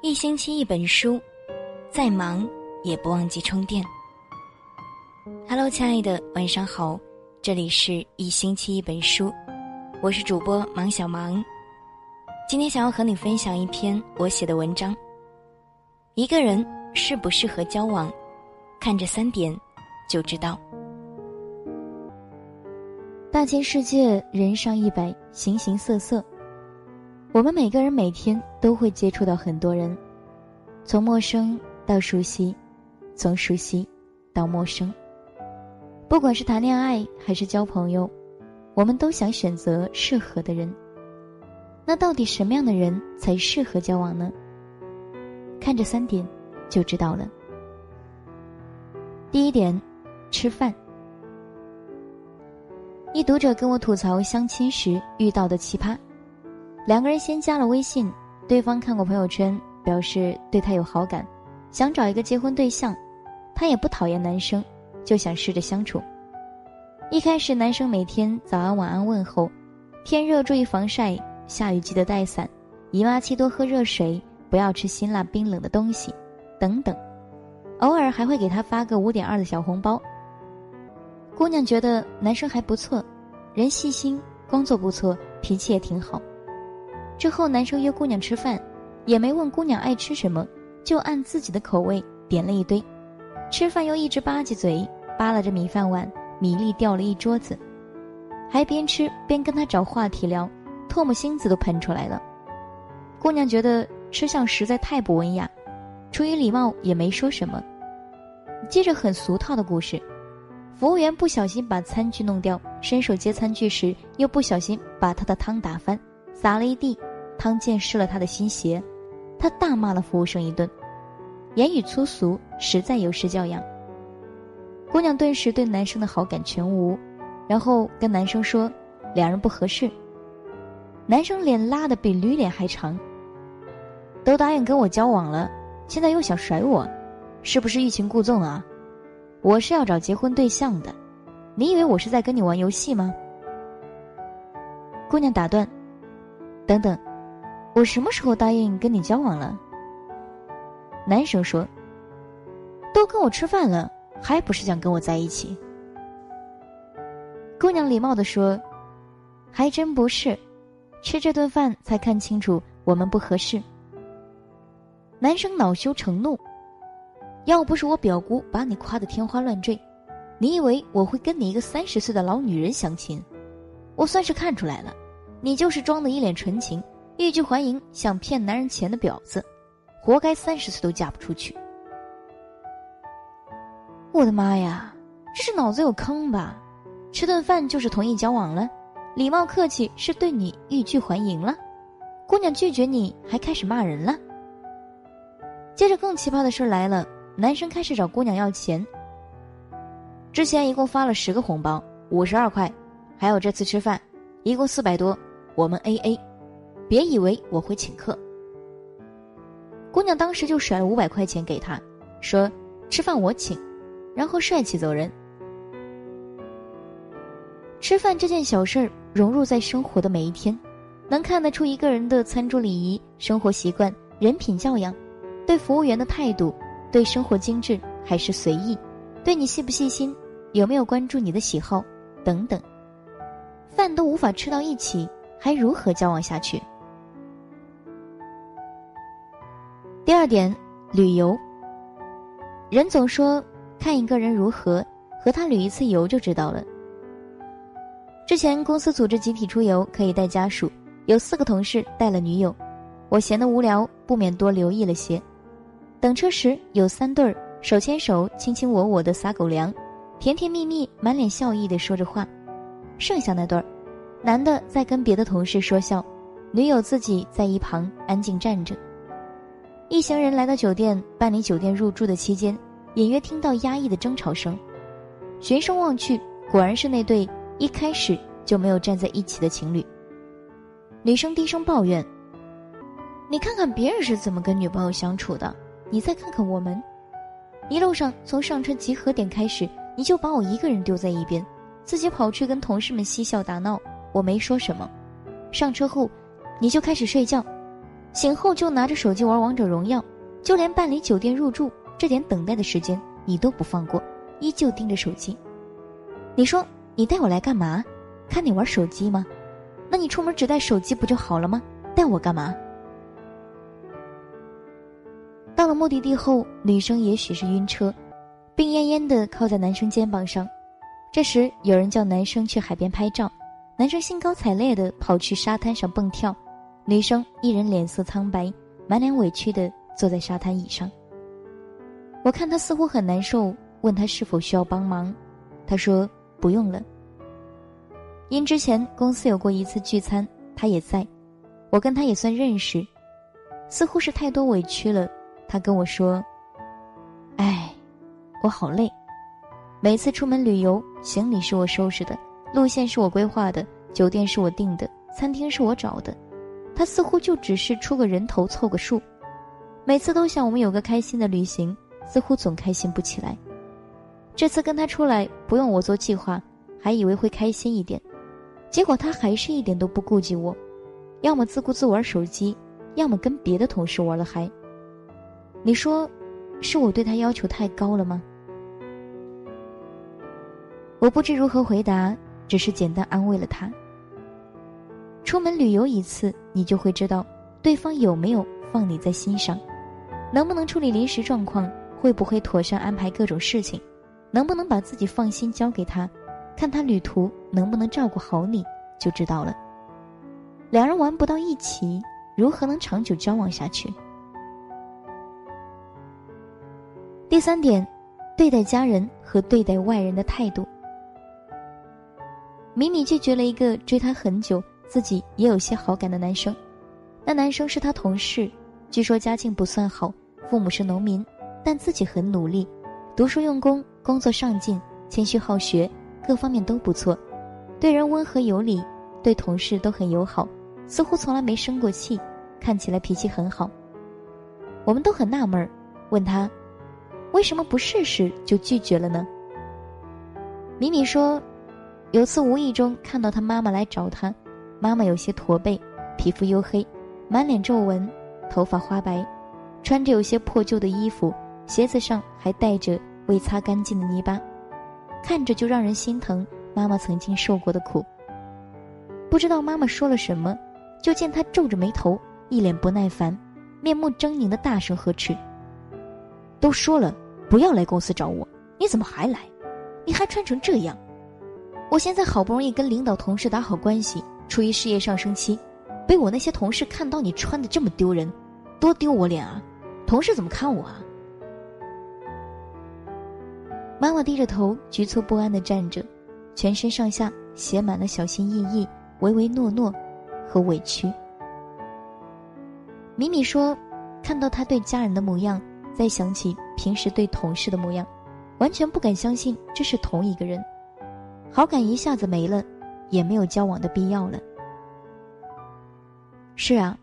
一星期一本书，再忙也不忘记充电。Hello，亲爱的，晚上好，这里是一星期一本书，我是主播芒小芒。今天想要和你分享一篇我写的文章。一个人适不适合交往，看这三点就知道。大千世界，人上一百，形形色色。我们每个人每天都会接触到很多人，从陌生到熟悉，从熟悉到陌生。不管是谈恋爱还是交朋友，我们都想选择适合的人。那到底什么样的人才适合交往呢？看这三点就知道了。第一点，吃饭。一读者跟我吐槽相亲时遇到的奇葩。两个人先加了微信，对方看过朋友圈，表示对他有好感，想找一个结婚对象。他也不讨厌男生，就想试着相处。一开始，男生每天早安晚安问候，天热注意防晒，下雨记得带伞，姨妈期多喝热水，不要吃辛辣冰冷的东西，等等。偶尔还会给他发个五点二的小红包。姑娘觉得男生还不错，人细心，工作不错，脾气也挺好。之后，男生约姑娘吃饭，也没问姑娘爱吃什么，就按自己的口味点了一堆。吃饭又一直吧唧嘴，扒拉着米饭碗，米粒掉了一桌子，还边吃边跟他找话题聊，唾沫星子都喷出来了。姑娘觉得吃相实在太不文雅，出于礼貌也没说什么。接着很俗套的故事，服务员不小心把餐具弄掉，伸手接餐具时又不小心把他的汤打翻，洒了一地。汤溅湿了他的新鞋，他大骂了服务生一顿，言语粗俗，实在有失教养。姑娘顿时对男生的好感全无，然后跟男生说，两人不合适。男生脸拉的比驴脸还长。都答应跟我交往了，现在又想甩我，是不是欲擒故纵啊？我是要找结婚对象的，你以为我是在跟你玩游戏吗？姑娘打断，等等。我什么时候答应跟你交往了？男生说：“都跟我吃饭了，还不是想跟我在一起？”姑娘礼貌的说：“还真不是，吃这顿饭才看清楚我们不合适。”男生恼羞成怒：“要不是我表姑把你夸得天花乱坠，你以为我会跟你一个三十岁的老女人相亲？我算是看出来了，你就是装的一脸纯情。”欲拒还迎，想骗男人钱的婊子，活该三十岁都嫁不出去。我的妈呀，这是脑子有坑吧？吃顿饭就是同意交往了，礼貌客气是对你欲拒还迎了，姑娘拒绝你还开始骂人了。接着更奇葩的事来了，男生开始找姑娘要钱。之前一共发了十个红包，五十二块，还有这次吃饭，一共四百多，我们 A A。别以为我会请客。姑娘当时就甩了五百块钱给他，说：“吃饭我请。”然后帅气走人。吃饭这件小事儿融入在生活的每一天，能看得出一个人的餐桌礼仪、生活习惯、人品教养，对服务员的态度，对生活精致还是随意，对你细不细心，有没有关注你的喜好等等。饭都无法吃到一起，还如何交往下去？第二点，旅游。人总说看一个人如何，和他旅一次游就知道了。之前公司组织集体出游，可以带家属，有四个同事带了女友，我闲得无聊，不免多留意了些。等车时有三对儿手牵手、卿卿我我的撒狗粮，甜甜蜜蜜、满脸笑意的说着话。剩下那对儿，男的在跟别的同事说笑，女友自己在一旁安静站着。一行人来到酒店办理酒店入住的期间，隐约听到压抑的争吵声。循声望去，果然是那对一开始就没有站在一起的情侣。女生低声抱怨：“你看看别人是怎么跟女朋友相处的，你再看看我们。一路上从上车集合点开始，你就把我一个人丢在一边，自己跑去跟同事们嬉笑打闹。我没说什么。上车后，你就开始睡觉。”醒后就拿着手机玩王者荣耀，就连办理酒店入住这点等待的时间你都不放过，依旧盯着手机。你说你带我来干嘛？看你玩手机吗？那你出门只带手机不就好了吗？带我干嘛？到了目的地后，女生也许是晕车，病恹恹的靠在男生肩膀上。这时有人叫男生去海边拍照，男生兴高采烈的跑去沙滩上蹦跳，女生一人脸色苍白，满脸委屈的坐在沙滩椅上。我看他似乎很难受，问他是否需要帮忙，他说不用了。因之前公司有过一次聚餐，他也在，我跟他也算认识，似乎是太多委屈了。他跟我说：“哎，我好累。每次出门旅游，行李是我收拾的，路线是我规划的，酒店是我订的，餐厅是我找的。他似乎就只是出个人头，凑个数。每次都想我们有个开心的旅行，似乎总开心不起来。这次跟他出来，不用我做计划，还以为会开心一点，结果他还是一点都不顾及我，要么自顾自玩手机，要么跟别的同事玩了嗨。”你说，是我对他要求太高了吗？我不知如何回答，只是简单安慰了他。出门旅游一次，你就会知道对方有没有放你在心上，能不能处理临时状况，会不会妥善安排各种事情，能不能把自己放心交给他，看他旅途能不能照顾好你，就知道了。两人玩不到一起，如何能长久交往下去？第三点，对待家人和对待外人的态度。米米拒绝了一个追她很久、自己也有些好感的男生。那男生是她同事，据说家境不算好，父母是农民，但自己很努力，读书用功，工作上进，谦虚好学，各方面都不错，对人温和有礼，对同事都很友好，似乎从来没生过气，看起来脾气很好。我们都很纳闷，问他。为什么不试试就拒绝了呢？米米说，有次无意中看到他妈妈来找他，妈妈有些驼背，皮肤黝黑，满脸皱纹，头发花白，穿着有些破旧的衣服，鞋子上还带着未擦干净的泥巴，看着就让人心疼。妈妈曾经受过的苦。不知道妈妈说了什么，就见他皱着眉头，一脸不耐烦，面目狰狞的大声呵斥。都说了不要来公司找我，你怎么还来？你还穿成这样！我现在好不容易跟领导同事打好关系，处于事业上升期，被我那些同事看到你穿的这么丢人，多丢我脸啊！同事怎么看我啊？妈妈低着头，局促不安的站着，全身上下写满了小心翼翼、唯唯诺诺和委屈。米米说：“看到他对家人的模样。”再想起平时对同事的模样，完全不敢相信这是同一个人，好感一下子没了，也没有交往的必要了。是啊，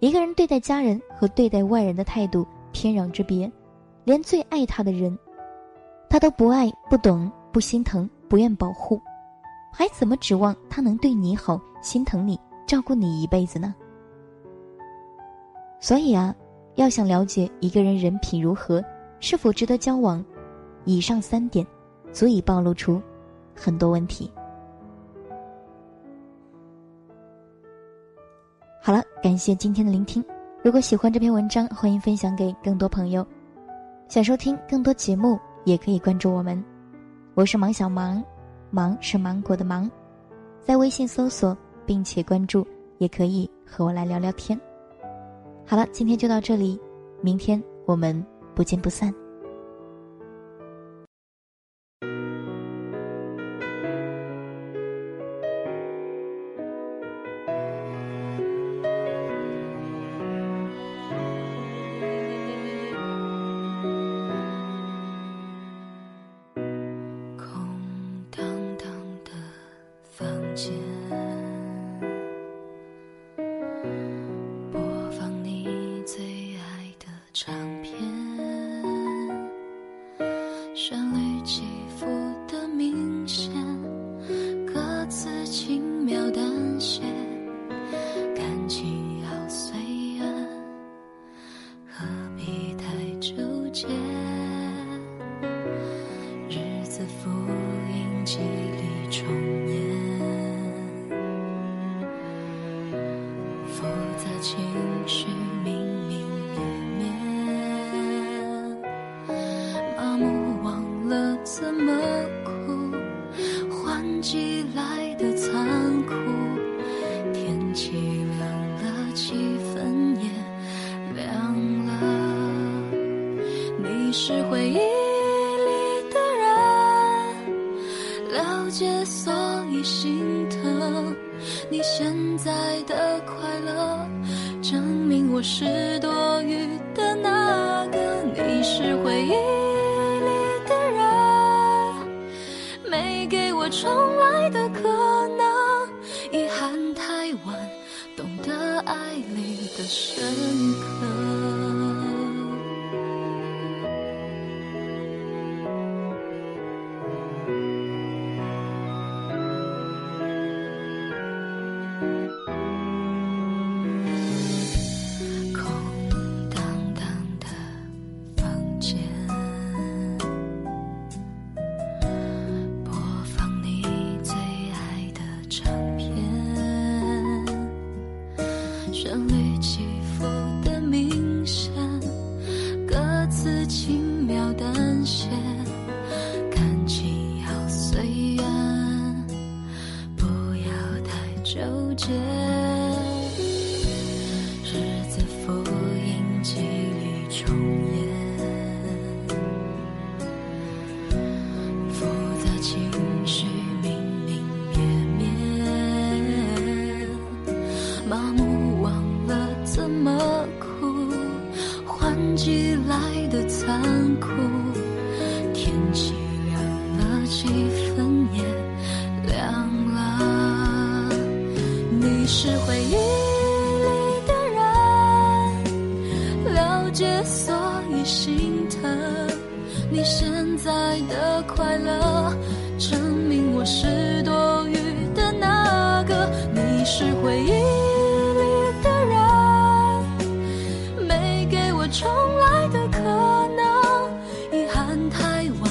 一个人对待家人和对待外人的态度天壤之别，连最爱他的人，他都不爱、不懂、不心疼、不愿保护，还怎么指望他能对你好、心疼你、照顾你一辈子呢？所以啊。要想了解一个人人品如何，是否值得交往，以上三点，足以暴露出很多问题。好了，感谢今天的聆听。如果喜欢这篇文章，欢迎分享给更多朋友。想收听更多节目，也可以关注我们。我是芒小芒，芒是芒果的芒，在微信搜索并且关注，也可以和我来聊聊天。好了，今天就到这里，明天我们不见不散。唱是回忆里的人，了解所以心疼。你现在的快乐，证明我是多余的那个。你是回忆里的人，没给我重来的可能。遗憾太晚，懂得爱里的深刻。里的人，了解所以心疼。你现在的快乐，证明我是多余的那个。你是回忆里的人，没给我重来的可能。遗憾太晚，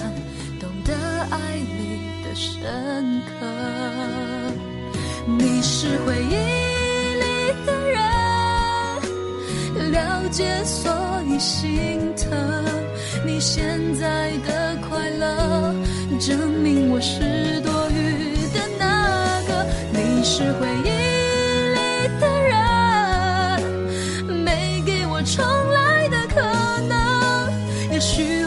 懂得爱你的深刻。你是回忆解所以心疼。你现在的快乐，证明我是多余的那个。你是回忆里的人，没给我重来的可能。也许。